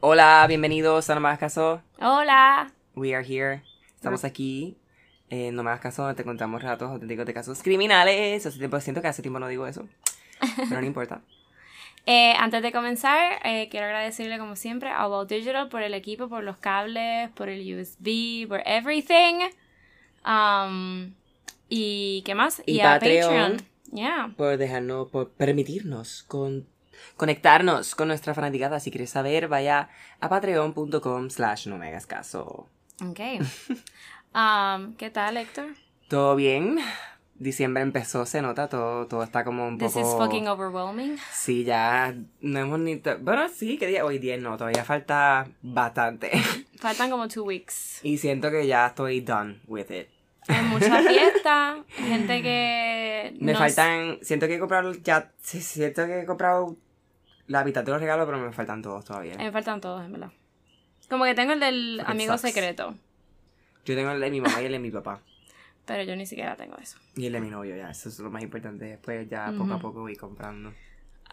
Hola, bienvenidos a No Me Hagas Caso. Hola. We are here. Estamos aquí. En No Me Hagas Caso, donde te contamos relatos auténticos de casos criminales. Hace tiempo, siento que hace tiempo no digo eso. Pero no importa. Eh, antes de comenzar, eh, quiero agradecerle como siempre a About Digital por el equipo, por los cables, por el USB, por everything. Um, y qué más? Y a Patreon. Patreon. Yeah. Por dejarnos, por permitirnos con, conectarnos con nuestra fanaticada. Si quieres saber, vaya a patreon.com slash no me hagas caso. Ok. Um, ¿Qué tal, Héctor? ¿Todo bien? Diciembre empezó, se nota, todo, todo está como un This poco... is fucking overwhelming. Sí, ya no hemos ni... Bueno, sí, que día? Hoy 10 no, todavía falta bastante. Faltan como two weeks. y siento que ya estoy done with it. Hay mucha fiesta, gente que... Me no faltan... Siento que he comprado ya... Sí, siento que he comprado la mitad de los regalos, pero me faltan todos todavía. Me faltan todos, en verdad. Como que tengo el del amigo sucks. secreto, Yo tengo el de mi mamá y el de mi papá. pero yo ni siquiera tengo eso. Y el de mi novio, ya. Eso es lo más importante. Después ya poco a poco voy comprando.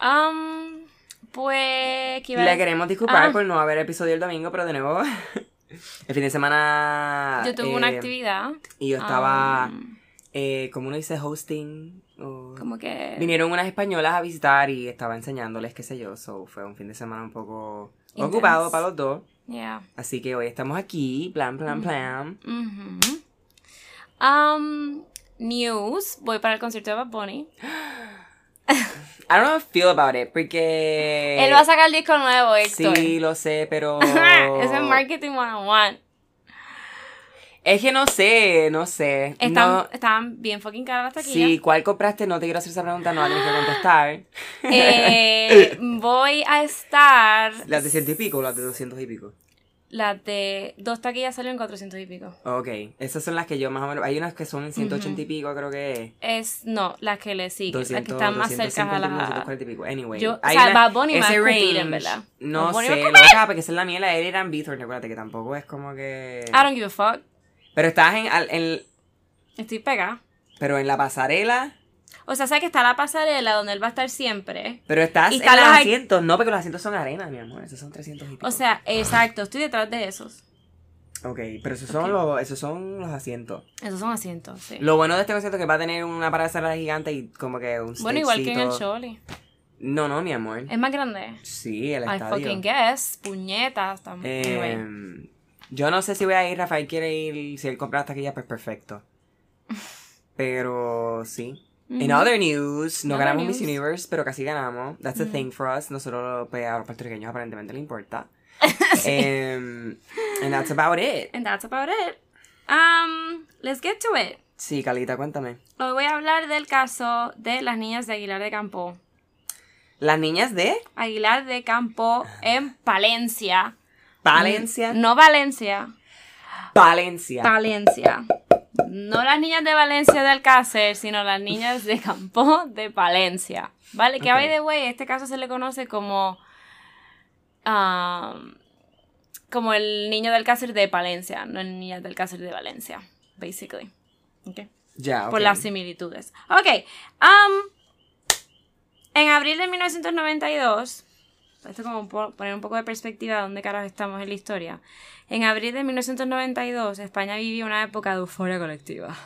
Um, pues... ¿qué iba a Le queremos disculpar Ah. por no haber episodio el domingo, pero de nuevo... el fin de semana... Yo tuve una eh, actividad. Y yo estaba... um, eh, como uno dice, hosting. Como que... Vinieron unas españolas a visitar y estaba enseñándoles, qué sé yo. So, fue un fin de semana un poco Intense. ocupado para los dos. Yeah. Así que hoy estamos aquí, plan, plan, plan. Ujú. Um, news. Voy para el concierto de Bad Bunny. I don't know how I feel about it, porque... Él va a sacar el disco nuevo, Héctor. Sí, lo sé, pero... Ese es Marketing 101. Es que no sé, no sé. Están, No- están bien fucking caras las taquillas. Sí, ¿cuál compraste? No te quiero hacer esa pregunta, no la tienes que contestar. Eh, voy a estar... ¿Las de ciento y pico o las de doscientos y pico? Las de dos taquillas salieron 400 y pico. Ok, esas son las que yo más o menos... Hay unas que son en 180 y pico, creo que es. No, las que le siguen, 200, las que están más cerca a 250, las... 240 y pico. Anyway, Yo- o sea, una- Bunny ese en verdad. No sé, loca, porque esa es la mía, la de él era en Beathorn, acuérdate que tampoco es como que... I don't give a fuck. Pero estás en, al- en- Estoy pegada. Pero en la pasarela... O sea, sabes que está la pasarela donde él va a estar siempre. Pero estás Y en los asientos. No, porque los asientos son arena, mi amor. Esos son 300 y pico. O sea, exacto, estoy detrás de esos. Ok, pero esos son, los, esos son los asientos. Esos son asientos, sí. Lo bueno de este concierto es que va a tener una pasarela gigante y como que un bueno, igual que en el. Choli. No, no, mi amor. Es más grande. Sí, el I estadio. fucking guess. Puñetas. tam- anyway. Yo no sé si voy a ir, Rafael quiere ir, si él compra las taquillas, pues perfecto. Pero sí. In other news, no Other ganamos Miss. Universe, pero casi ganamos. That's a thing for us. Nosotros, pues, a los puertorriqueños aparentemente le importa. Em, and that's about it. And that's about it. Um, let's get to it. Sí, Calita, cuéntame. Hoy voy a hablar del caso de las niñas de Aguilar de Campo. Las niñas de Aguilar de Campo en Palencia. Valencia. No Valencia. Valencia. Valencia. No las niñas de Valencia de Alcácer, sino las niñas de Campo de Valencia. ¿Vale? Que by the way, este caso se le conoce como. um, como el niño del Alcácer de Palencia, no el niño del Alcácer de Valencia, basically. ¿Ok? ya, Por las similitudes. Ok. um, en abril de 1992, esto como po- poner un poco de perspectiva de dónde carajo estamos en la historia. En abril de 1992, España vivía una época de euforia colectiva.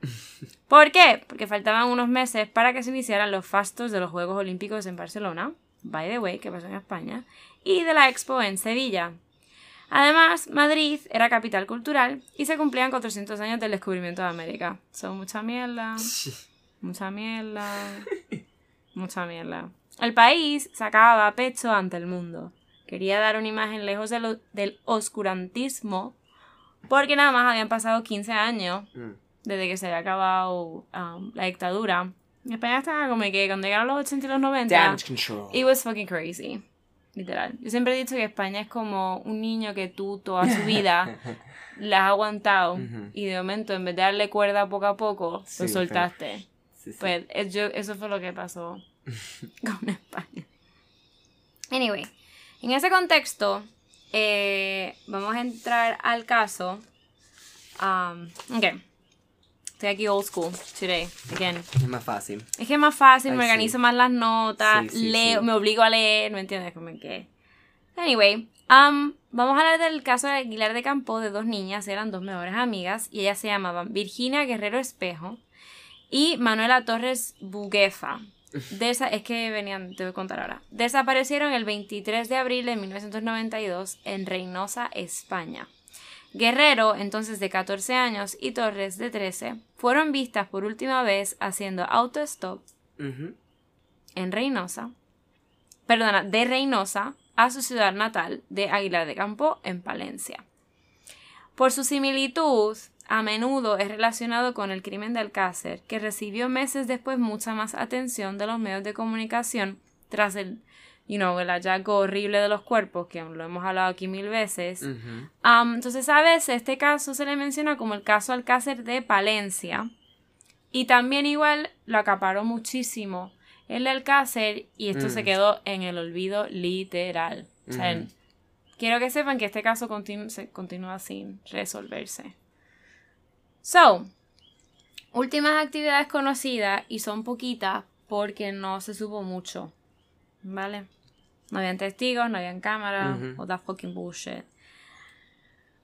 ¿Por qué? Porque faltaban unos meses para que se iniciaran los fastos de los Juegos Olímpicos en Barcelona, by the way, que pasó en España, y de la Expo en Sevilla. Además, Madrid era capital cultural y se cumplían 400 años del descubrimiento de América. Son mucha mierda, mucha mierda, mucha mierda. El país sacaba pecho ante el mundo. Quería dar una imagen lejos de lo- del oscurantismo porque nada más habían pasado 15 años Mm. desde que se había acabado um, la dictadura. España estaba como que cuando llegaron los 80 y los 90, Damage control. it was fucking crazy. Literal. Yo siempre he dicho que España es como un niño que tú toda su vida la has aguantado y de momento en vez de darle cuerda poco a poco, Sí, lo soltaste. Sí, sí. Pues es- yo- eso fue lo que pasó con España. Anyway, en ese contexto, eh, vamos a entrar al caso. Um, ok. Estoy aquí old school today, again. Es más fácil. Es que es más fácil, Ay, me sí. organizo más las notas, Sí, sí, leo, sí. me obligo a leer, ¿me entiendes? Como que... Anyway, Am, vamos a hablar del caso de Aguilar de Campo de dos niñas, eran dos mejores amigas y ellas se llamaban Virginia Guerrero Espejo y Manuela Torres Buguefa. Desa- es que venían, te voy a contar ahora. Desaparecieron el 23 de abril de 1992 en Reynosa, España. Guerrero, entonces de 14 años, y Torres, de 13, fueron vistas por última vez haciendo autostop Ujú. en Reynosa, perdona, de Reynosa a su ciudad natal de Aguilar de Campo, en Palencia. Por su similitud, a menudo es relacionado con el crimen de Alcácer, que recibió meses después mucha más atención de los medios de comunicación tras el, you know, el hallazgo horrible de los cuerpos, que lo hemos hablado aquí mil veces. Am, entonces, a veces este caso se le menciona como el caso Alcácer de Palencia. Y también igual lo acaparó muchísimo el Alcácer y esto se Mm. quedó en el olvido literal. O sea, Ujú. quiero que sepan que este caso continu- se continúa sin resolverse. So, últimas actividades conocidas y son poquitas porque no se supo mucho. ¿Vale? No habían testigos, no habían cámaras, Ujú. o that fucking bullshit.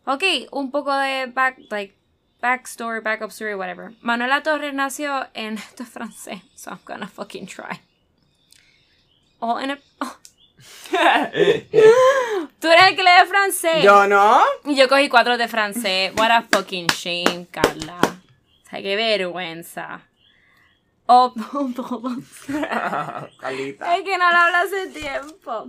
Ok, un poco de back, like, backstory, backup story, whatever. Manuela Torres nació en. Esto es francés, so I'm gonna fucking try. Oh, en el- oh. Tú eres el que lee francés. Yo no. Y yo cogí cuatro de francés. What a fucking shame, Carla. O sea, qué vergüenza. Oh, Carlita. es que no lo hablo hace tiempo.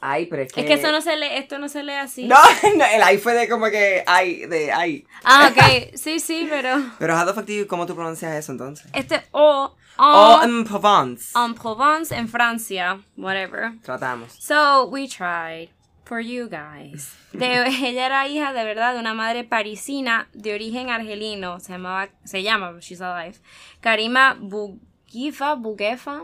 Ay, pero es que. Es que eso no se lee, esto no se lee así. No, no, el ay fue de como que ay, de ay. Ah, ok. Sí, sí, pero. Pero how the fuck do you- ¿cómo tú pronuncias eso entonces? Este O. O. en Provence. en Provence, en Francia. Whatever. Tratamos. So, we tried. For you guys. De- ella era hija de verdad de una madre parisina de origen argelino. Se llamaba. Se llama, she's alive. Karima Bugifa. Bugefa.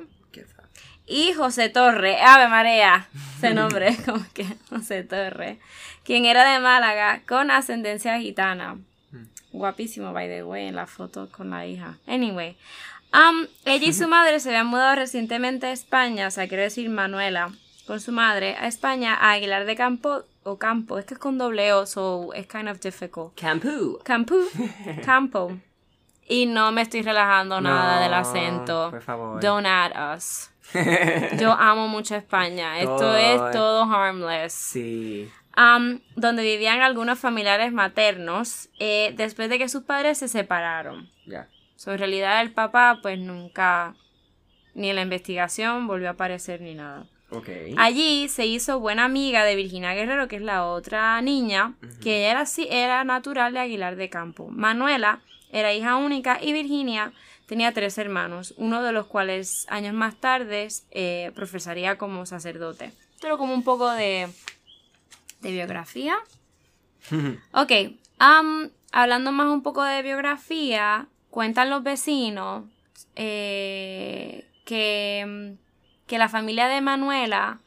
Y José Torre, Ave María, ese nombre, como que José Torre, quien era de Málaga con ascendencia gitana. Guapísimo, by the way, en la foto con la hija. Anyway, um, ella y su madre se habían mudado recientemente a España, o sea, quiero decir Manuela, con su madre a España, a Aguilar de Campo, o Campo, es que es con doble O, so it's kind of difficult. Campú. Campo, Campo. Y no me estoy relajando nada No, del acento. por favor. Don't add us. Yo amo mucho España. Esto Todo es es- todo harmless. Sí. Am, donde vivían algunos familiares maternos eh, después de que sus padres se separaron. Ya. So, en realidad el papá pues nunca, ni en la investigación volvió a aparecer ni nada. Allí se hizo buena amiga de Virginia Guerrero, que es la otra niña, que ella era, era natural de Aguilar de Campo. Manuela era hija única y Virginia tenía tres hermanos, uno de los cuales años más tarde eh, profesaría como sacerdote. Pero como un poco de, de biografía. Ok, hablando más un poco de biografía, cuentan los vecinos eh, que, que la familia de Manuela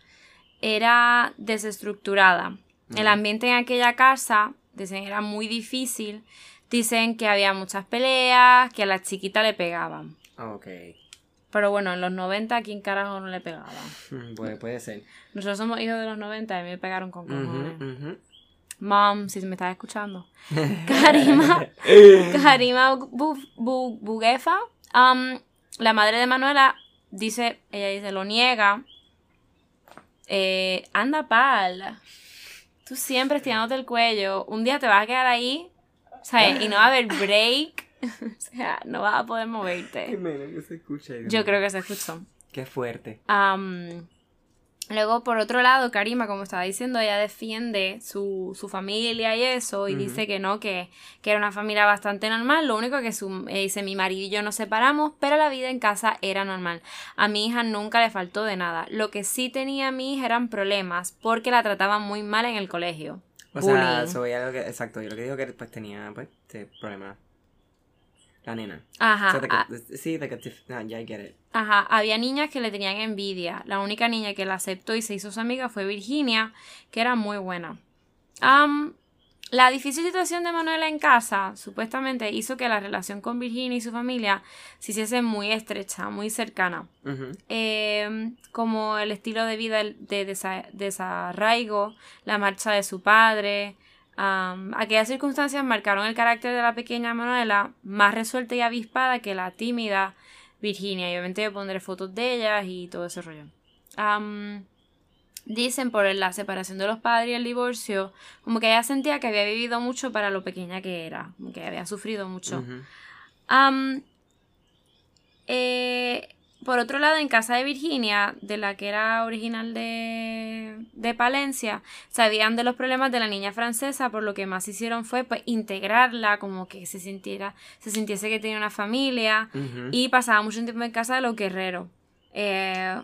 era desestructurada. El ambiente en aquella casa, dicen, era muy difícil. Dicen que había muchas peleas, que a la chiquita le pegaban. Ok. Pero bueno, en los 90, ¿a quién carajo no le pegaban? Puede, puede ser. Nosotros somos hijos de los 90 y a mí me pegaron con cojones. Mom, si me estás escuchando. Karima, Karima Bu- Bu- Buguefa, um, la madre de Manuela, dice, ella dice, lo niega. Eh, anda pal. Tú siempre estirándote el cuello. Un día te vas a quedar ahí, ¿sabes? Y no va a haber break. o sea, no vas a poder Qué moverte. menos que se escucha. Yo creo que se escuchó. Qué fuerte. Am, luego, por otro lado, Karima, como estaba diciendo, ella defiende su, su familia y eso, y dice que no, que, que era una familia bastante normal. Lo único que su, eh, dice, mi marido y yo nos separamos, pero la vida en casa era normal. A mi hija nunca le faltó de nada. Lo que sí tenía a mi hija eran problemas, porque la trataban muy mal en el colegio. O sea, lo que, exacto, yo lo que digo que pues tenía, pues, este problema. La nena. Ajá. Ah, sí, de que, te- ah, ya I get it. Ajá, había niñas que le tenían envidia. La única niña que la aceptó y se hizo su amiga fue Virginia, que era muy buena. La difícil situación de Manuela en casa supuestamente hizo que la relación con Virginia y su familia se hiciese muy estrecha, muy cercana. Eh, como el estilo de vida de desa- desarraigo, la marcha de su padre. Am, aquellas circunstancias marcaron el carácter de la pequeña Manuela, más resuelta y avispada que la tímida Virginia. Y obviamente yo pondré fotos de ellas y todo ese rollo. Am, dicen por la separación de los padres y el divorcio, como que ella sentía que había vivido mucho para lo pequeña que era, como que había sufrido mucho. Eh, por otro lado, en casa de Virginia, de la que era original de, de Palencia, sabían de los problemas de la niña francesa, por lo que más hicieron fue pues, integrarla, como que se sintiera, se sintiese que tenía una familia, y pasaba mucho tiempo en casa de los guerreros. Eh,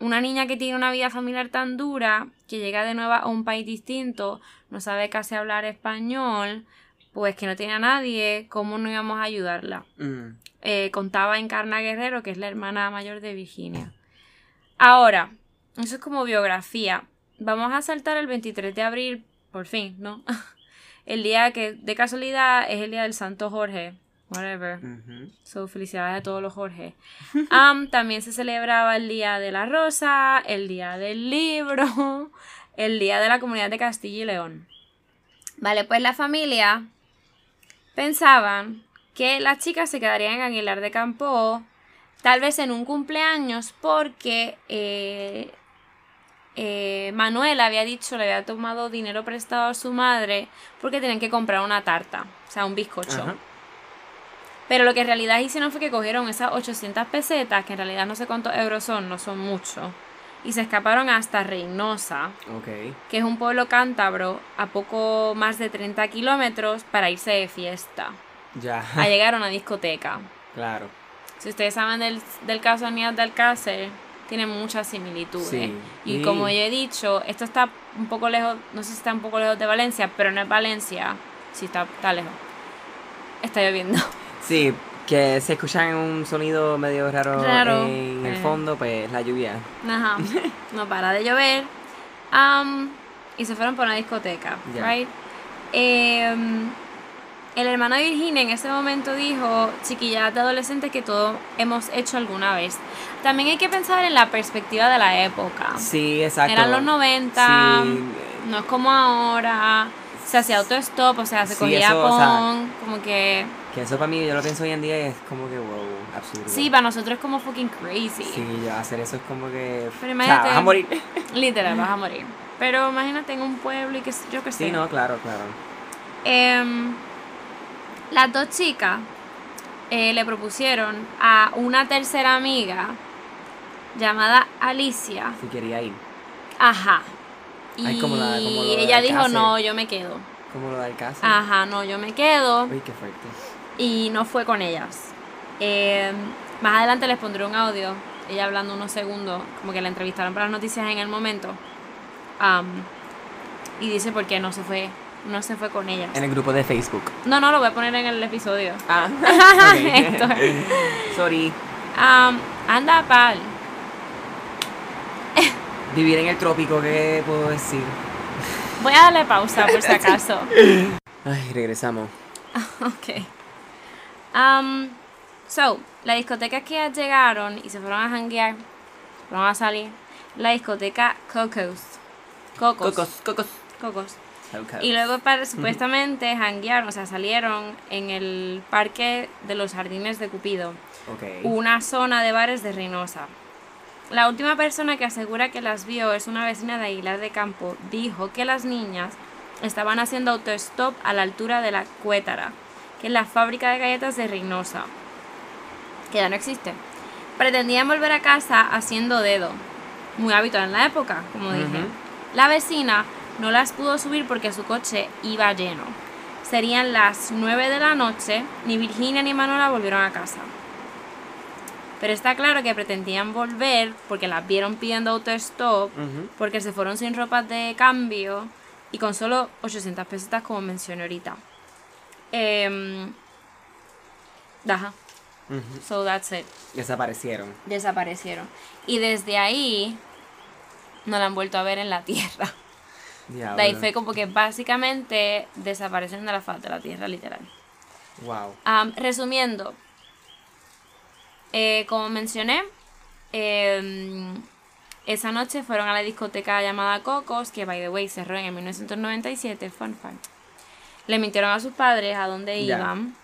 una niña que tiene una vida familiar tan dura, que llega de nuevo a un país distinto, no sabe casi hablar español, pues que no tiene a nadie, ¿cómo no íbamos a ayudarla? Mm. Eh, contaba Encarna Guerrero, que es la hermana mayor de Virginia. Ahora, eso es como biografía. Vamos a saltar el 23 de abril, por fin, ¿no? El día que de casualidad es el día del Santo Jorge. Whatever. So, felicidades a todos los Jorge. Am, también se celebraba el Día de la Rosa, el Día del Libro, el Día de la Comunidad de Castilla y León. Vale, pues la familia pensaban que las chicas se quedarían en Aguilar de Campo, tal vez en un cumpleaños, porque eh, eh, Manuel había dicho, le había tomado dinero prestado a su madre porque tenían que comprar una tarta, o sea, un bizcocho. Ajá. Pero lo que en realidad hicieron fue que cogieron esas 800 pesetas, que en realidad no sé cuántos euros son, no son mucho, y se escaparon hasta Reynosa, que es un pueblo cántabro a poco más de 30 kilómetros para irse de fiesta, Ya. a llegar a una discoteca. claro. Si ustedes saben del, del caso de Aníbal de Alcácer, tiene muchas similitudes. Sí. Y Sí. como yo he dicho, esto está un poco lejos, no sé si está un poco lejos de Valencia, pero no es Valencia, sí está, está lejos. Está lloviendo. Sí, que se escuchan un sonido medio raro, Raro, en el eh. fondo, pues la lluvia. Ajá. No para de llover. Am, y se fueron por una discoteca. Ya. Right? Em, el hermano de Virginia en ese momento dijo, chiquillas de adolescentes que todos hemos hecho alguna vez. También hay que pensar en la perspectiva de la época. Sí, exacto. Eran los 90, Sí, no es como ahora. Se hacía autostop, o sea, se Sí, cogía eso, o sea, como que... que eso para mí, yo lo pienso hoy en día y es como que, wow, absurdo. Sí, para nosotros es como fucking crazy. Sí, ya hacer eso es como que... Pero o sea, imagínate- vas a morir. Literal, vas a morir. Pero imagínate en un pueblo y que yo qué sé. Sí, no, claro, claro. Em, las dos chicas eh, le propusieron a una tercera amiga llamada Alicia. Si quería ir. Ajá. Y Ay, como la- como lo de ella dijo, no, yo me quedo. Como lo del caso. Ajá, no, yo me quedo. Uy, qué fuerte. Y no fue con ellas. Em, más adelante les pondré un audio. Ella hablando unos segundos, como que la entrevistaron para las noticias en el momento. Am, y dice por qué no se fue, no se fue con ellas. En el grupo de Facebook. No, no, lo voy a poner en el episodio. Ah, Esto. Sorry. Am, anda, pal. Vivir en el trópico, ¿qué puedo decir? Voy a darle pausa por si acaso. Ay, regresamos. ok. Am, so, la discoteca que llegaron y se fueron a janguear, fueron a salir, la discoteca Cocos. Cocos. Cocos, cocos. Cocos. Y luego para, supuestamente janguearon, o sea, salieron en el parque de los jardines de Cupido. Una zona de bares de Reynosa. La última persona que asegura que las vio es una vecina de Aguilar de Campo. Dijo que las niñas estaban haciendo autostop a la altura de la Cuétara, que es la fábrica de galletas de Reynosa, que ya no existe. Pretendían volver a casa haciendo dedo, muy habitual en la época, como dije. La vecina no las pudo subir porque su coche iba lleno. Serían las 9 de la noche, ni Virginia ni Manuela volvieron a casa. Pero está claro que pretendían volver porque las vieron pidiendo autostop, Ujú. porque se fueron sin ropa de cambio y con solo 800 pesetas como mencioné ahorita. Em, ajá, Ujú. so that's it. Desaparecieron. Desaparecieron. Y desde ahí no la han vuelto a ver en la tierra. Diablo. De ahí fue como que básicamente desaparecen de la faz de la tierra, literal. Wow. Am, resumiendo, eh, como mencioné, em, esa noche fueron a la discoteca llamada Cocos, que by the way cerró en el 1997, fun fact. Le mintieron a sus padres a dónde iban.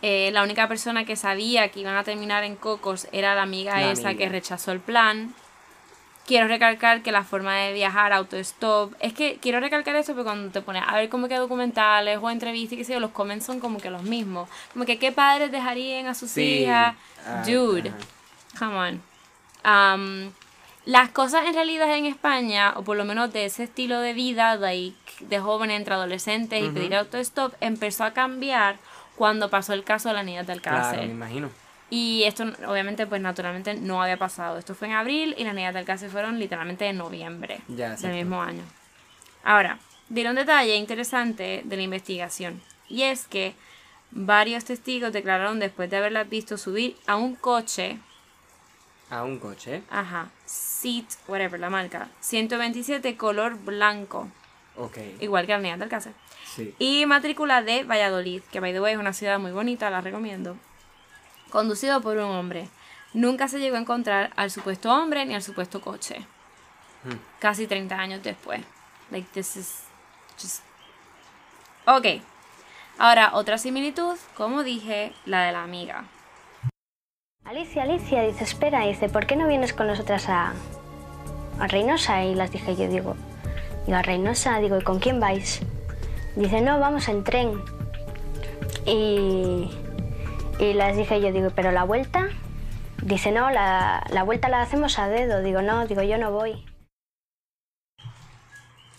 Eh, la única persona que sabía que iban a terminar en Cocos era la amiga La esa amiga. que rechazó el plan. Quiero recalcar que la forma de viajar autostop. Es que quiero recalcar esto porque cuando te pones a ver como que documentales o entrevistas y qué sé yo, los comments son como que los mismos. Como que qué padres dejarían a sus Sí. hijas. Ah, Dude, come on. Um, las cosas en realidad en España, o por lo menos de ese estilo de vida, like, de jóvenes entre adolescentes y pedir autostop, empezó a cambiar cuando pasó el caso de la niña del Claro, cárcel. me imagino. Y esto, obviamente, pues naturalmente no había pasado. Esto fue en abril y las niñas del cárcel fueron literalmente en noviembre Ya, del mismo año. Ahora, diré un detalle interesante de la investigación. Y es que varios testigos declararon después de haberlas visto subir a un coche, A un coche. ajá, Seat, whatever, la marca, 127 color blanco, Ok. igual que niñas del cárcel. Sí. Y matrícula de Valladolid, que by the way es una ciudad muy bonita, la recomiendo. Conducido por un hombre. Nunca se llegó a encontrar al supuesto hombre ni al supuesto coche. Hmm. Casi 30 años después. Like, this is just... Ok. Ahora, otra similitud, como dije, la de la amiga. Alicia, Alicia, dice, espera, dice, ¿por qué no vienes con nosotras a, a Reynosa? Y las dije yo, digo, digo, a Reynosa, digo, ¿y con quién vais? Dice, no, vamos en tren. Y, y las dije yo, digo, ¿pero la vuelta? Dice, no, la, la vuelta la hacemos a dedo. Digo, no, digo, yo no voy.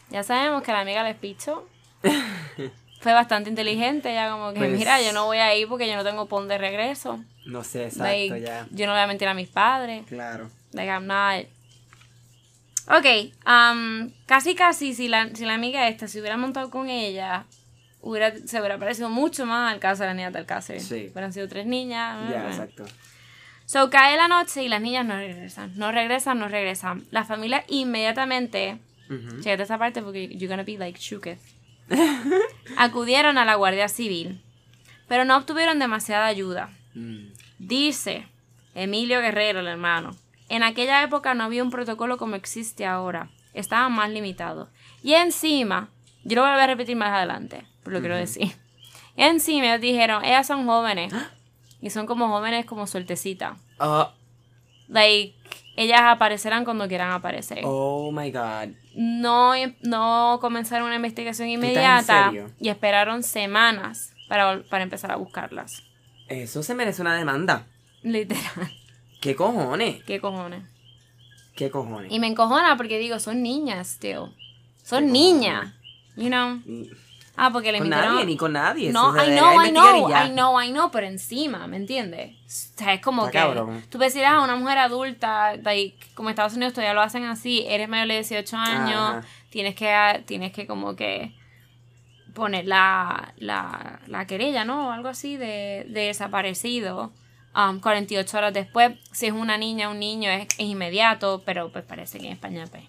Ya sabemos que la amiga les pichó. Fue bastante inteligente, ella como que, Pues- mira, yo no voy a ir porque yo no tengo pon de regreso. No sé, exacto, Like, ya. Yo no voy a mentir a mis padres. Claro. Like, I'm not... Ok, um, casi casi si la, si la amiga esta se hubiera montado con ella, hubiera, se hubiera parecido mucho más al caso de la niña del Alcácer. Sí. Hubieran sido tres niñas. Ya, bueno. exacto. So, cae la noche y las niñas no regresan. No regresan, no regresan. La familia inmediatamente... Ujú. Fíjate esta parte porque you're gonna be like shooketh. Acudieron a la Guardia Civil, pero no obtuvieron demasiada ayuda. Mm. Dice Emilio Guerrero, el hermano, en aquella época no había un protocolo como existe ahora. Estaban más limitados. Y encima, yo lo voy a repetir más adelante, pero lo quiero decir. Y encima ellos dijeron, ellas son jóvenes. Y son como jóvenes como sueltecitas. Ah, Like, ellas aparecerán cuando quieran aparecer. oh my god. No, no comenzaron una investigación inmediata y esperaron semanas para, para empezar a buscarlas. Eso se merece una demanda. Literal. ¿Qué cojones? ¿Qué cojones? ¿Qué cojones? Y me encojona porque digo, son niñas, still. Son ¿Qué niñas. You know. Ah, porque le Con nadie, ni con nadie. No, se I know, I know. I know, I know, pero encima, ¿me entiendes? O sea, es como Está que cabrón. tú ves a una mujer adulta, like, como Estados Unidos todavía lo hacen así, eres mayor de 18 años, Ajá. tienes que, tienes que como que poner la, la, la querella, ¿no? O algo así de, de desaparecido. Um, 48 horas después, si es una niña, un niño, es, es inmediato, pero pues parece que en España, pues,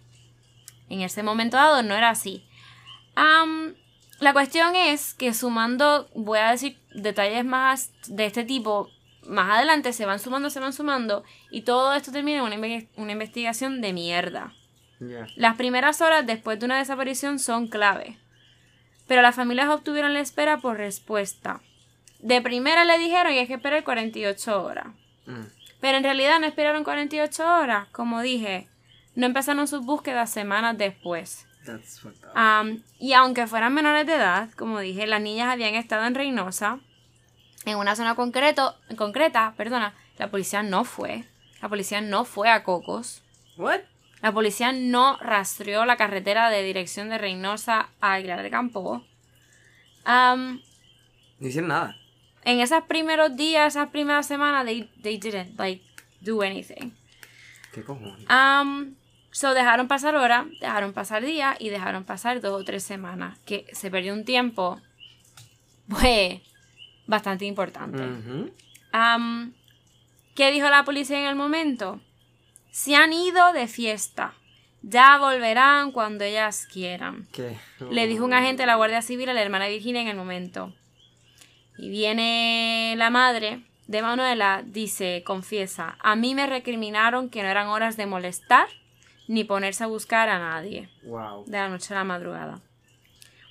en ese momento dado no era así. Am, la cuestión es que sumando, voy a decir detalles más de este tipo, más adelante se van sumando, se van sumando, y todo esto termina en una, inve- una investigación de mierda. Las primeras horas después de una desaparición son clave, pero las familias obtuvieron la espera por respuesta. De primera le dijeron que hay que esperar 48 horas. Mm. Pero en realidad no esperaron 48 horas, como dije. No empezaron sus búsquedas semanas después. That's. Am, y aunque fueran menores de edad, como dije, las niñas habían estado en Reynosa, en una zona concreto, concreta, perdona, la policía no fue. La policía no fue a Cocos. What? La policía no rastreó la carretera de dirección de Reynosa a Aguilar de Campo. Am, No hicieron nada. en esos primeros días, esas primeras semanas, they, they didn't like do anything. ¿Qué cojones? Um, so dejaron pasar horas, dejaron pasar días y dejaron pasar dos o tres semanas. Que se perdió un tiempo, pues, bastante importante. Um, ¿Qué dijo la policía en el momento? Se han ido de fiesta. Ya volverán cuando ellas quieran. ¿Qué? Le dijo un agente de la Guardia Civil a la hermana Virginia en el momento. Y viene la madre de Manuela, dice, confiesa, a mí me recriminaron que no eran horas de molestar ni ponerse a buscar a nadie Wow. de la noche a la madrugada.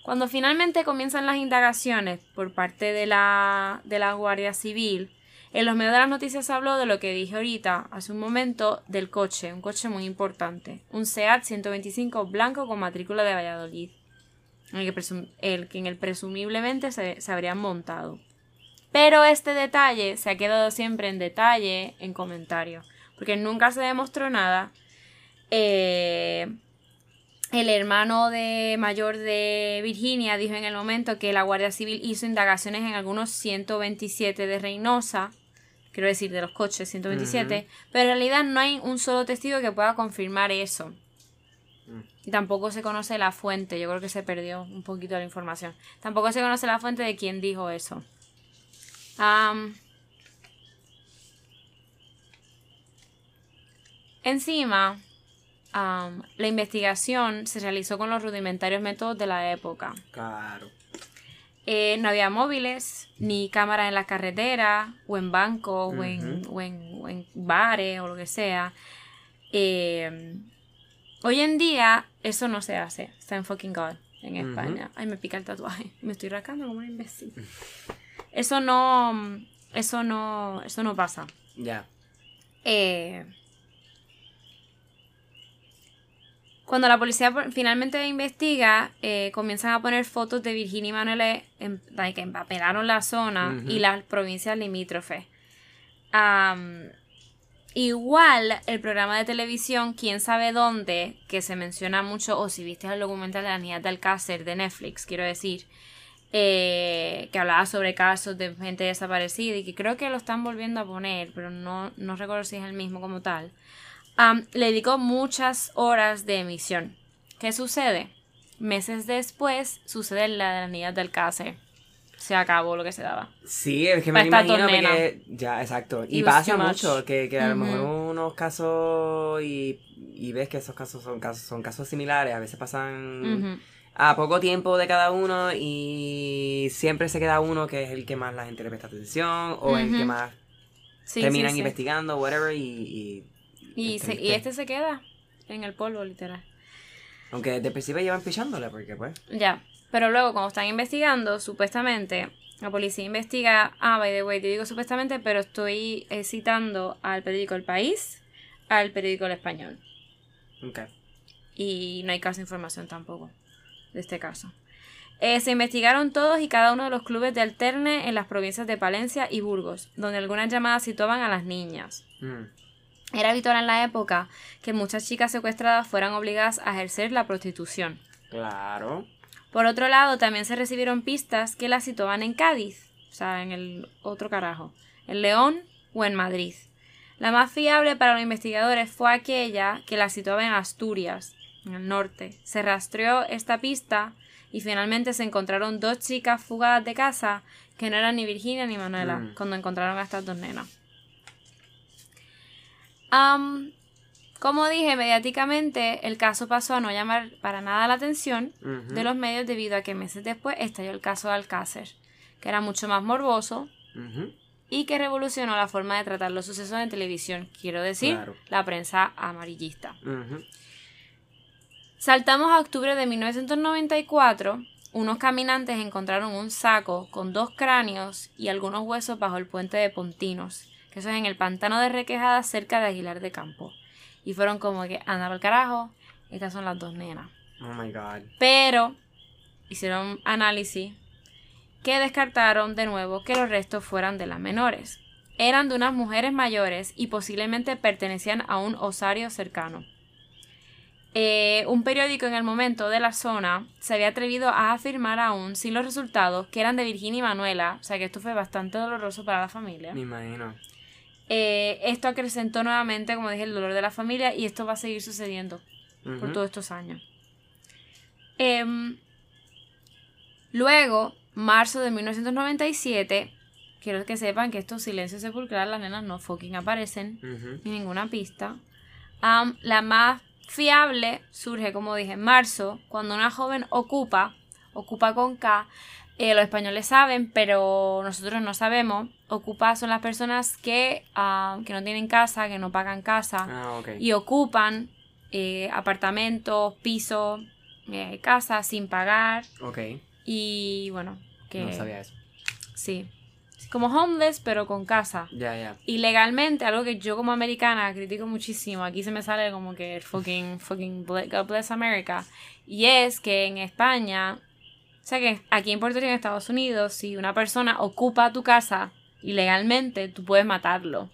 Cuando finalmente comienzan las indagaciones por parte de la, de la Guardia Civil, en los medios de las noticias se habló de lo que dije ahorita, hace un momento, del coche, un coche muy importante, un SEAT 125 blanco con matrícula de Valladolid, en el que, presum- el que en el presumiblemente se, se habrían montado. Pero este detalle se ha quedado siempre en detalle, en comentarios, porque nunca se demostró nada. Eh, el hermano de mayor de Virginia dijo en el momento que la Guardia Civil hizo indagaciones en algunos 127 de Reynosa, quiero decir de los coches 127, pero en realidad no hay un solo testigo que pueda confirmar eso. Y tampoco se conoce la fuente, yo creo que se perdió un poquito la información. Tampoco se conoce la fuente de quién dijo eso. Encima, am, la investigación se realizó con los rudimentarios métodos de la época. Claro. Eh, no había móviles, ni cámaras en la carretera, o en bancos, o, en, o en- o en bares, o lo que sea. Eh, hoy en día, eso no se hace. Está en fucking God en. España. Ay, me pica el tatuaje. Me estoy rascando como un imbécil. Eso no. Eso no. Eso no pasa. Ya. Eh, cuando la policía finalmente investiga, eh, comienzan a poner fotos de Virginia y Manuel en, like, empapelaron la zona y las provincias limítrofes. Igual el programa de televisión Quién sabe dónde, que se menciona mucho, o si viste el documental de la niña de Alcácer de Netflix, quiero decir, eh, que hablaba sobre casos de gente desaparecida y que creo que lo están volviendo a poner, pero no, no recuerdo si es el mismo como tal. Am, le dedicó muchas horas de emisión. ¿Qué sucede? Meses después sucede la de la niña del Alcácer. Se acabó lo que se daba. Sí, es que Para me imagino porque ya, exacto. Y It pasa mucho que, que a lo mejor unos casos y, y ves que esos casos son casos son casos similares, a veces pasan a poco tiempo de cada uno y siempre se queda uno que es el que más la gente le presta atención o el que más Sí, terminan sí, sí. investigando, whatever, y, y, Y, se- y este se queda en el polvo, literal. Aunque de principio llevan pichándole, porque pues... Ya. Pero luego, cuando están investigando, supuestamente, la policía investiga. Ah, by the way, te digo supuestamente, pero estoy eh, citando al periódico El País, al periódico El Español. Ok. Y no hay casi información tampoco de este caso. Eh, se investigaron todos y cada uno de los clubes de alterne en las provincias de Palencia y Burgos, donde algunas llamadas situaban a las niñas. Mm. Era habitual en la época que muchas chicas secuestradas fueran obligadas a ejercer la prostitución. Claro. Por otro lado, también se recibieron pistas que las situaban en Cádiz, o sea, en el otro carajo, en León o en Madrid. La más fiable para los investigadores fue aquella que las situaba en Asturias, en el norte. Se rastreó esta pista y finalmente se encontraron dos chicas fugadas de casa que no eran ni Virginia ni Manuela Mm. cuando encontraron a estas dos nenas. Como dije, mediáticamente el caso pasó a no llamar para nada la atención de los medios debido a que meses después estalló el caso de Alcácer, que era mucho más morboso y que revolucionó la forma de tratar los sucesos en televisión, quiero decir, Claro. la prensa amarillista. Saltamos a octubre de 1994. Unos caminantes encontraron un saco con dos cráneos y algunos huesos bajo el puente de Pontinos, que eso es en el pantano de Requejada cerca de Aguilar de Campo. Y fueron como que, anda al carajo, estas son las dos nenas. Oh my god. Pero hicieron análisis que descartaron de nuevo que los restos fueran de las menores. Eran de unas mujeres mayores y posiblemente pertenecían a un osario cercano. Eh, un periódico en el momento de la zona se había atrevido a afirmar aún sin los resultados que eran de Virginia y Manuela, o sea que esto fue bastante doloroso para la familia. Me imagino. Eh, esto acrecentó nuevamente, como dije, el dolor de la familia y esto va a seguir sucediendo por todos estos años. Em, luego, marzo de 1997, quiero que sepan que estos silencios sepulcrales, las nenas no fucking aparecen Ujú. ni ninguna pista. La más fiable surge, como dije, en marzo, cuando una joven ocupa, ocupa con K, eh, los españoles saben, pero nosotros no sabemos. Ocupa son las personas que, ah, que no tienen casa, que no pagan casa Ah, ok. y ocupan eh, apartamentos, pisos, eh, casas sin pagar. Ok. Y bueno, que No sabía eso. sí. Como homeless, pero con casa. Ya, ya. Y legalmente, algo que yo como americana critico muchísimo, aquí se me sale como que fucking, fucking God bless America, y es que en España, o sea que aquí en Puerto Rico, en Estados Unidos, si una persona ocupa tu casa ilegalmente, tú puedes matarlo.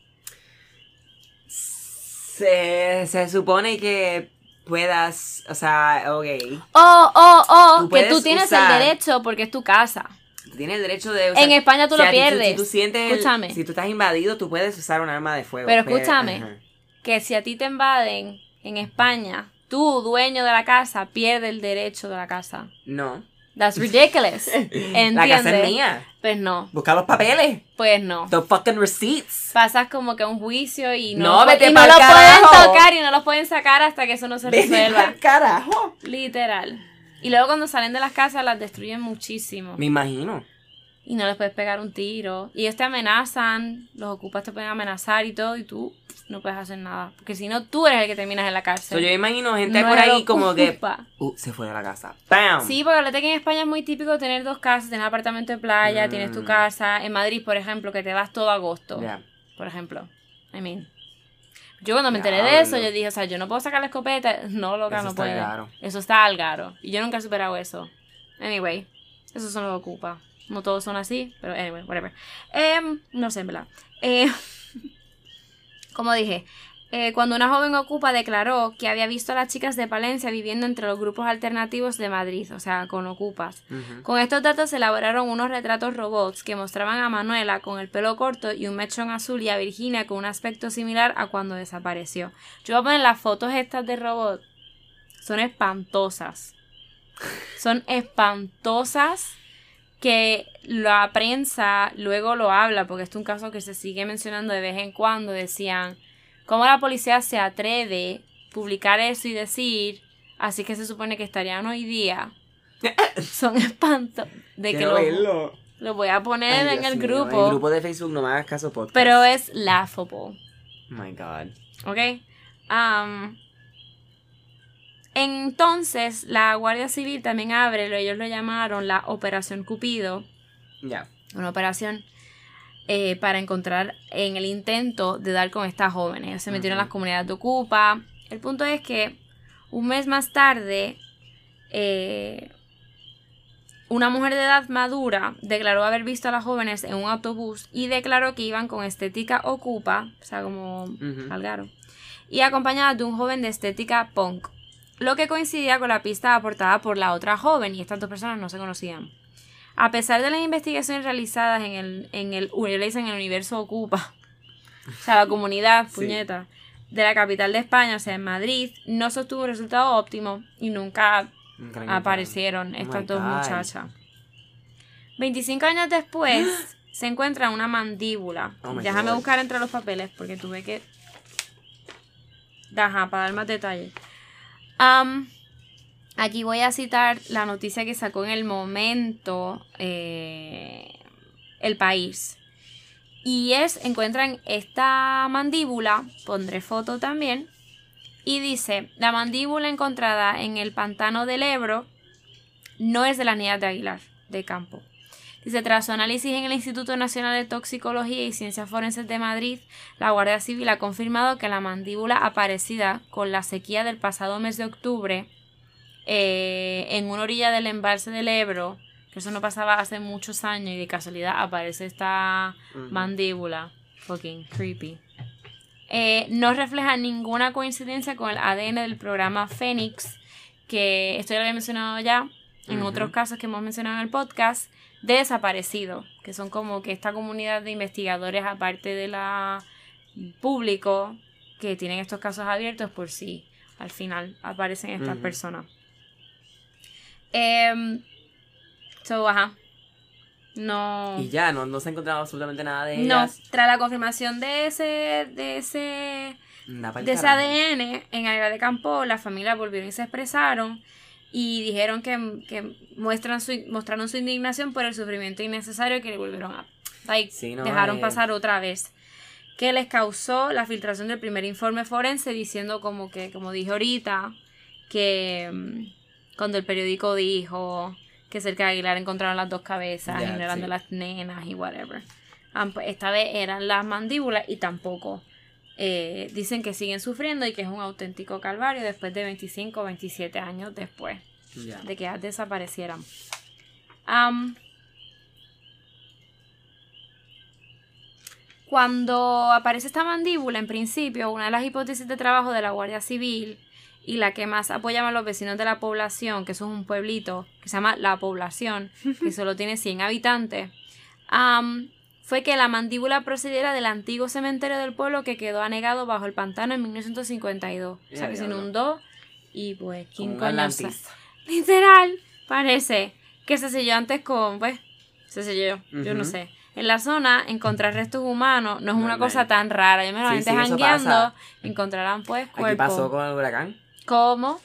Se, se supone que puedas, o sea, ok. Oh, oh, oh, Tú que tú tienes usar- el derecho porque es tu casa. Tienes el derecho de... o En España tú lo si- pierdes. Si tú sientes... el- Escúchame. si tú estás invadido, tú puedes usar un arma de fuego. Pero escúchame. Que si a ti te invaden en España, tú, dueño de la casa, pierdes el derecho de la casa. No. That's ridiculous. ¿Entiendes? La casa es mía. Pues no, Busca los papeles. pues no. The fucking receipts. Pasas como que a un juicio y no, No, vete y no pa'l lo pueden tocar y no los pueden sacar hasta que eso no se Vete resuelva. carajo. Literal. Y luego cuando salen de las casas las destruyen muchísimo. Me imagino. Y no les puedes pegar un tiro. Y ellos te amenazan, los ocupas te pueden amenazar y todo, y tú no puedes hacer nada. Porque si no, tú eres el que terminas en la So, cárcel. yo imagino gente No por ahí lo como que... Uh, se fue de la casa. ¡Bam! Sí, porque acuérdate que en España es muy típico tener dos casas, tener apartamento de playa, Mm. tienes tu casa. En Madrid, por ejemplo, que te vas todo agosto. Ya. Por ejemplo. I mean. Yo cuando me enteré de eso, yo dije, o sea, yo no puedo sacar la escopeta. No, loca, Eso no está puedo. caro. Eso está al garo. Y yo nunca he superado eso. Anyway, esos son que ocupa. No todos son así, pero anyway, whatever. Em, no sé, en verdad. Eh, como dije, eh, cuando una joven ocupa declaró que había visto a las chicas de Palencia viviendo entre los grupos alternativos de Madrid, o sea, con ocupas. Con estos datos se elaboraron unos retratos robots que mostraban a Manuela con el pelo corto y un mechón azul y a Virginia con un aspecto similar a cuando desapareció. Yo voy a poner las fotos estas de robot. Son espantosas. Son espantosas que la prensa luego lo habla, porque esto es un caso que se sigue mencionando de vez en cuando. Decían, ¿cómo la policía se atreve a publicar eso y decir, así que se supone que estarían hoy día? Son espantos de que lo, voy a poner Ay, en Dios el mío, grupo, el grupo de Facebook no me hagas caso podcast. pero es laughable. Oh my God. ¿Ok? Am, entonces, la Guardia Civil también abre, lo- ellos lo llamaron la Operación Cupido, Ya. una operación eh, para encontrar en el intento de dar con estas jóvenes. Ellos se metieron en las comunidades de Ocupa. El punto es que un mes más tarde, eh, una mujer de edad madura declaró haber visto a las jóvenes en un autobús y declaró que iban con estética Ocupa, o sea, como Ujú. Algaro, y acompañada de un joven de estética punk, lo que coincidía con la pista aportada por la otra joven y estas dos personas no se conocían. A pesar de las investigaciones realizadas en el, en el, universo Ocupa, o sea, la comunidad, Sí. puñeta, de la capital de España, o sea, en Madrid, no se obtuvo un resultado óptimo y nunca aparecieron Oh estas dos God. muchachas. 25 años después se encuentra una mandíbula. Oh Déjame God. buscar entre los papeles porque tuve que. Ajá, para dar más detalles. Am, aquí voy a citar la noticia que sacó en el momento eh, el país. Y es, encuentran esta mandíbula, pondré foto también, y dice, la mandíbula encontrada en el pantano del Ebro no es de la niñas de Aguilar, de campo. Dice, tras su análisis en el Instituto Nacional de Toxicología y Ciencias Forenses de Madrid, la Guardia Civil ha confirmado que la mandíbula aparecida con la sequía del pasado mes de octubre eh, en una orilla del embalse del Ebro, que eso no pasaba hace muchos años y de casualidad aparece esta mandíbula. Fucking creepy. Eh, no refleja ninguna coincidencia con el ADN del programa Fénix, que esto ya lo había mencionado ya en otros casos que hemos mencionado en el podcast, de desaparecido, que son como que esta comunidad de investigadores, aparte de la público, que tienen estos casos abiertos por si al final aparecen estas personas. Em, so, ajá. No. Y ya, no, no se ha encontrado absolutamente nada de No, ellas. tras la confirmación de ese, de ese de ese. ADN en área de campo, la familia volvieron y se expresaron y dijeron que, que muestran su, mostraron su indignación por el sufrimiento innecesario que le volvieron a like, Sí, no, dejaron eh. pasar otra vez que les causó la filtración del primer informe forense diciendo como que como dije ahorita que mm, cuando el periódico dijo que cerca de Aguilar encontraron las dos cabezas Ya, y no eran sí. de las nenas y whatever esta vez eran las mandíbulas y tampoco eh, dicen que siguen sufriendo y que es un auténtico calvario después de 25 o 27 años después de que desaparecieran. Cuando aparece esta mandíbula, en principio, una de las hipótesis de trabajo de la Guardia Civil y la que más apoyaban los vecinos de la población, que eso es un pueblito que se llama La Población, que solo tiene 100 habitantes, am, fue que la mandíbula procediera del antiguo cementerio del pueblo que quedó anegado bajo el pantano en 1952. O sea, que se inundó y pues, ¿quién coño. Literal, parece que se selló antes con, pues, se selló, yo no sé. En la zona, encontrar restos humanos no es una cosa tan rara. Yo me Sí, gente sí, jangueando, encontrarán pues cuerpos. pasó con el huracán. ¿Cómo?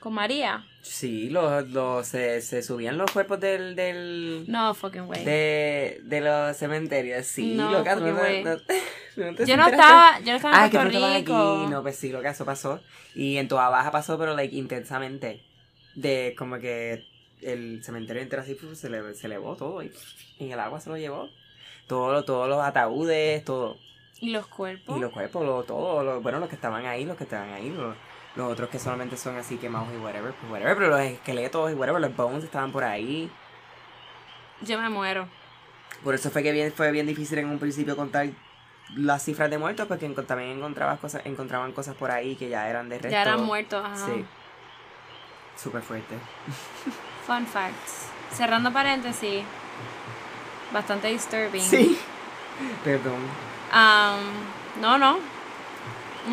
Con María. Sí, los, los, se, se subían los cuerpos del, del, No, fucking way. de, de los cementerios. Sí, No, loca, no, no, no te yo no estaba, yo no estaba en Ah, que Puerto no Rico. aquí. No, pues sí, lo que eso pasó. Y en Toa Baja pasó, pero like intensamente. De como que el cementerio entero así pues, se, le, se elevó todo y, y el agua se lo llevó. Todo, todos los ataúdes, todo. ¿Y los cuerpos? Y los cuerpos, lo, todo, lo- bueno, los que estaban ahí, los que estaban ahí, los, los otros que solamente son así quemados y whatever, pues whatever, pero los esqueletos y whatever, los bones estaban por ahí. Yo me muero. Por eso fue que bien, fue bien difícil en un principio contar las cifras de muertos, porque también encontrabas cosas, encontraban cosas por ahí que ya eran de resto. Ya eran muertos. Ajá. Sí. Súper fuerte. Fun facts. Cerrando paréntesis. Bastante disturbing. Sí. Perdón. Um, no, no.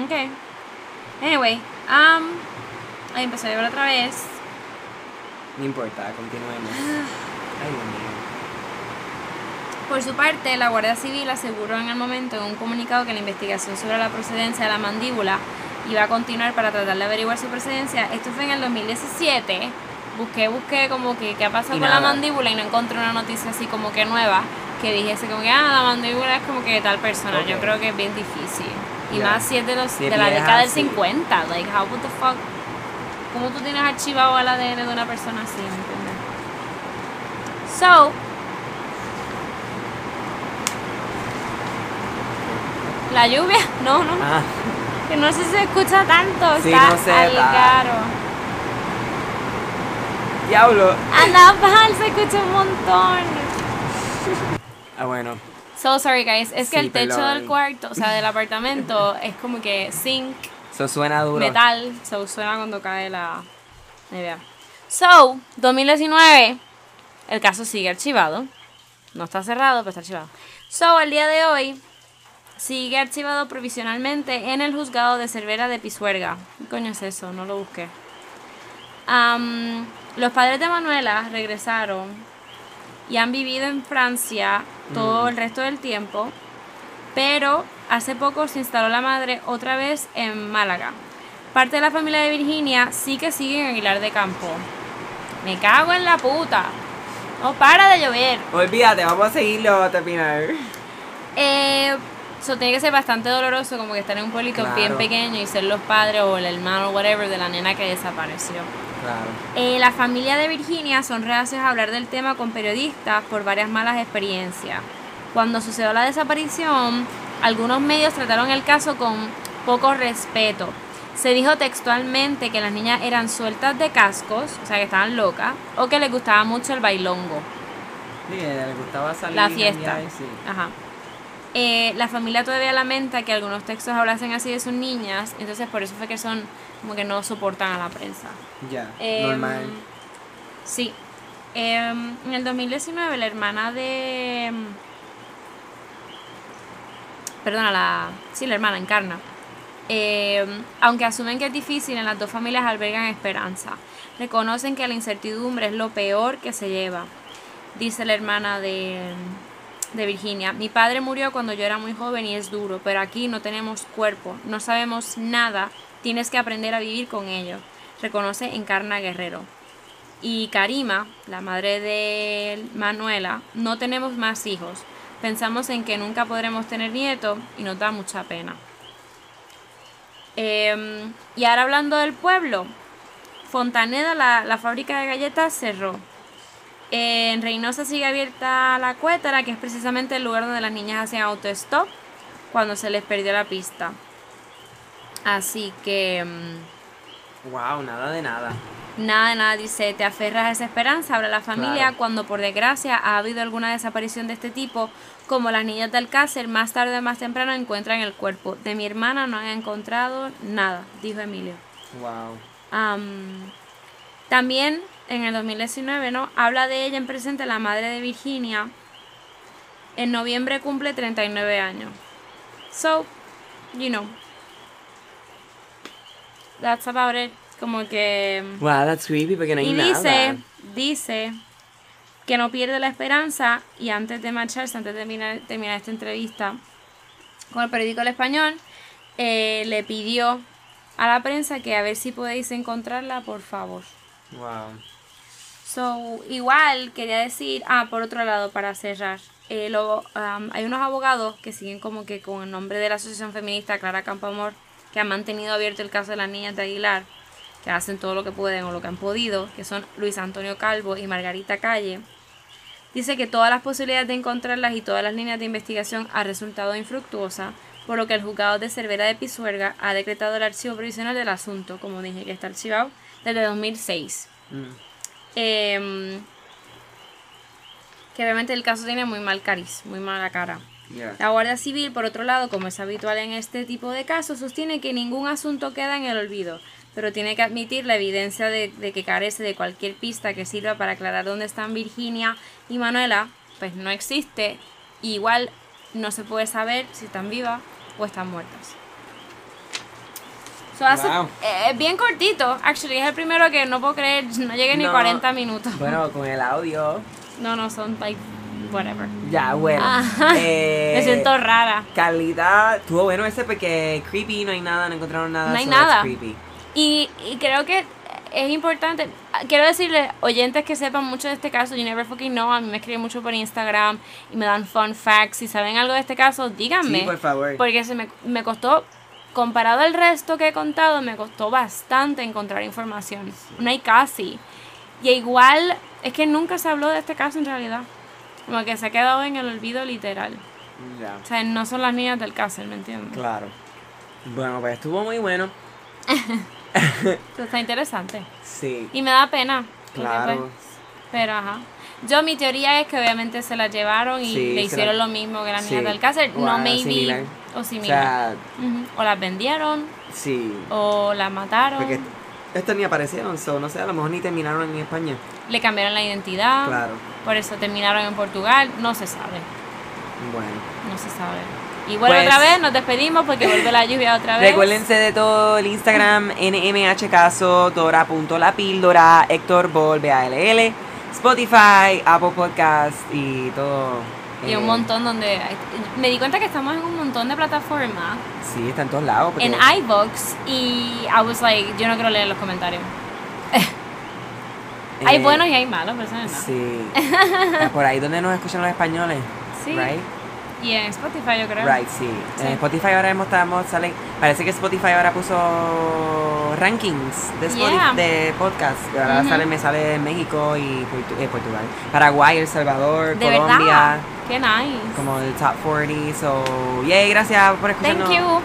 Ok. Anyway, um, ahí empezó a llover otra vez. No importa, continuemos. Ay, Dios mío. Por su parte, la Guardia Civil aseguró en el momento en un comunicado que la investigación sobre la procedencia de la mandíbula iba a continuar para tratar de averiguar su procedencia. Esto fue en el 2017. Busqué, busqué como que qué ha pasado con la mandíbula y no encontré una noticia así como que nueva que dijese como que ah, la mandíbula es como que de tal persona. Yo creo que es bien difícil. Y más si es de, los, De de la década del sí. 50. Like, how the fuck? ¿Cómo tú tienes archivado el ADN de una persona así? ¿Me entiendes? So, La lluvia, no, no, Ah, que no sé si se escucha tanto, Sí, está no sé, al caro. diablo. Anda, se escucha un montón. Ah, bueno. So sorry, guys, es que Sí, el techo perdón. del cuarto, o sea, del apartamento, es como que zinc, Eso suena duro. metal, so suena cuando cae la nieve. So, 2019, el caso sigue archivado. No está cerrado, pero está archivado. So, el día de hoy sigue archivado provisionalmente en el juzgado de Cervera de Pisuerga. ¿Qué coño es eso? No lo busqué. Am, los padres de Manuela regresaron y han vivido en Francia todo el resto del tiempo, pero hace poco se instaló la madre otra vez en Málaga. Parte de la familia de Virginia sí que sigue en Aguilar de Campo. Me cago en la puta. No para de llover. Olvídate, vamos a seguirlo a terminar. Eh, eso tiene que ser bastante doloroso como que estar en un pueblito Claro. bien pequeño y ser los padres o el hermano o whatever de la nena que desapareció. Claro. Eh, la familia de Virginia son reacios a hablar del tema con periodistas por varias malas experiencias. Cuando sucedió la desaparición, algunos medios trataron el caso con poco respeto. Se dijo textualmente que las niñas eran sueltas de cascos, o sea que estaban locas, o que les gustaba mucho el bailongo. Sí, gustaba salir. La fiesta. sí. Ajá. Eh, la familia todavía lamenta que algunos textos hablasen así de sus niñas, entonces por eso fue que son como que no soportan a la prensa. Ya, Em, normal. Sí. Em, en el 2019 la hermana de... em, Perdona, la... Sí, la hermana Encarna. Aunque asumen que es difícil, en las dos familias albergan esperanza. Reconocen que la incertidumbre es lo peor que se lleva. Dice la hermana de, de Virginia. Mi padre murió cuando yo era muy joven y es duro, pero aquí no tenemos cuerpo, no sabemos nada, tienes que aprender a vivir con ello. Reconoce Encarna Guerrero. Y Karima, la madre de Manuela, no tenemos más hijos. Pensamos en que nunca podremos tener nietos y nos da mucha pena. Em, y ahora hablando del pueblo, Fontaneda, la, la fábrica de galletas, cerró. En Reynosa sigue abierta la Cuétara, que es precisamente el lugar donde las niñas hacían autostop cuando se les perdió la pista. Así que mm, Wow, nada de nada. nada, de nada dice, te aferras a esa esperanza, habla la familia Claro. cuando por desgracia ha habido alguna desaparición de este tipo, como las niñas de Alcácer, más tarde o más temprano encuentran el cuerpo. De mi hermana no han encontrado nada, dijo Emilio. Wow. Am, también en el 2019, ¿no? Habla de ella en presente la madre de Virginia. En noviembre cumple 39 años. So, you know. That's about it. Como que... Wow, that's creepy porque no hay Y nada. dice, dice que no pierde la esperanza y antes de marcharse, antes de terminar, terminar esta entrevista con el periódico El Español, eh, le pidió a la prensa que a ver si podéis encontrarla, por favor. Wow. So, igual quería decir, ah, por otro lado, para cerrar, eh, hay unos abogados que siguen como que con el nombre de la Asociación Feminista Clara Campoamor, que han mantenido abierto el caso de las niñas de Aguilar, que hacen todo lo que pueden o lo que han podido, que son Luis Antonio Calvo y Margarita Calle. Dice que todas las posibilidades de encontrarlas y todas las líneas de investigación han resultado infructuosas, por lo que el juzgado de Cervera de Pisuerga ha decretado el archivo provisional del asunto, como dije, que está archivado desde 2006. Mm. Em, que obviamente el caso tiene muy mal cariz, muy mala cara. Yeah. La Guardia Civil, por otro lado, como es habitual en este tipo de casos, sostiene que ningún asunto queda en el olvido, pero tiene que admitir la evidencia de, de que carece de cualquier pista que sirva para aclarar dónde están Virginia y Manuela, pues no existe. Igual no se puede saber si están vivas o están muertas. So, hace- Wow. eh, es bien cortito, actually, es el primero que no puedo creer, no llegué ni No. 40 minutos. Bueno, con el audio. No, no, son like, whatever. Ya, bueno. Eh, Me siento rara. Carlita, estuvo bueno ese porque creepy, no hay nada, no encontraron nada. No hay so nada. creepy. Y, y creo que es importante, quiero decirle, oyentes que sepan mucho de este caso, you never fucking know, a mí me escriben mucho por Instagram y me dan fun facts, si saben algo de este caso, díganme. Sí, por favor. Porque se me, me costó, comparado al resto que he contado, me costó bastante encontrar información. No hay casi. Y igual, es que nunca se habló de este caso en realidad. Como que se ha quedado en el olvido literal. Ya, O sea, no son las niñas del cáncer, ¿me entiendes? claro. Bueno, pues estuvo muy bueno. Esto está interesante. Sí, Y me da pena. porque, claro. pues, pero ajá. Yo mi teoría es que obviamente se la llevaron y Sí, le hicieron la- lo mismo que las sí. niñas del cáncer. O No maybe. O O. O las vendieron. sí. O las mataron. Porque estas ni aparecieron, so, no sé, a lo mejor ni terminaron en España. Le cambiaron la identidad. Claro. Por eso terminaron en Portugal. No se sabe. Bueno. No se sabe. Y vuelve Pues- otra vez, nos despedimos porque vuelve la lluvia otra vez. Recuérdense de todo el Instagram, NMH Caso, Dora.lapíldora, Héctor Bol, BALL, Spotify, Apple Podcast y todo. Y eh, un montón donde... Me di cuenta que estamos en un montón de plataformas. Sí, está en todos lados. En iVoox. Y I was like, yo no quiero leer los comentarios. hay eh, buenos y hay malos, pero eso no. Sí. Por ahí donde nos escuchan los españoles. Sí. Right? Y en Spotify yo creo. Right, sí. Sí. En Spotify ahora mismo estamos, sale, parece que Spotify ahora puso rankings de, Spotify, Yeah. de podcast. Y ahora sale, me sale México y Portu- eh, Portugal. Paraguay, El Salvador, De Colombia. verdad. Qué nice. Como el top 40. So, yay, gracias por escucharnos. Thank you.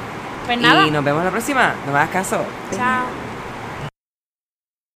Pues nada. Y nos vemos la próxima. No me hagas caso. Chao.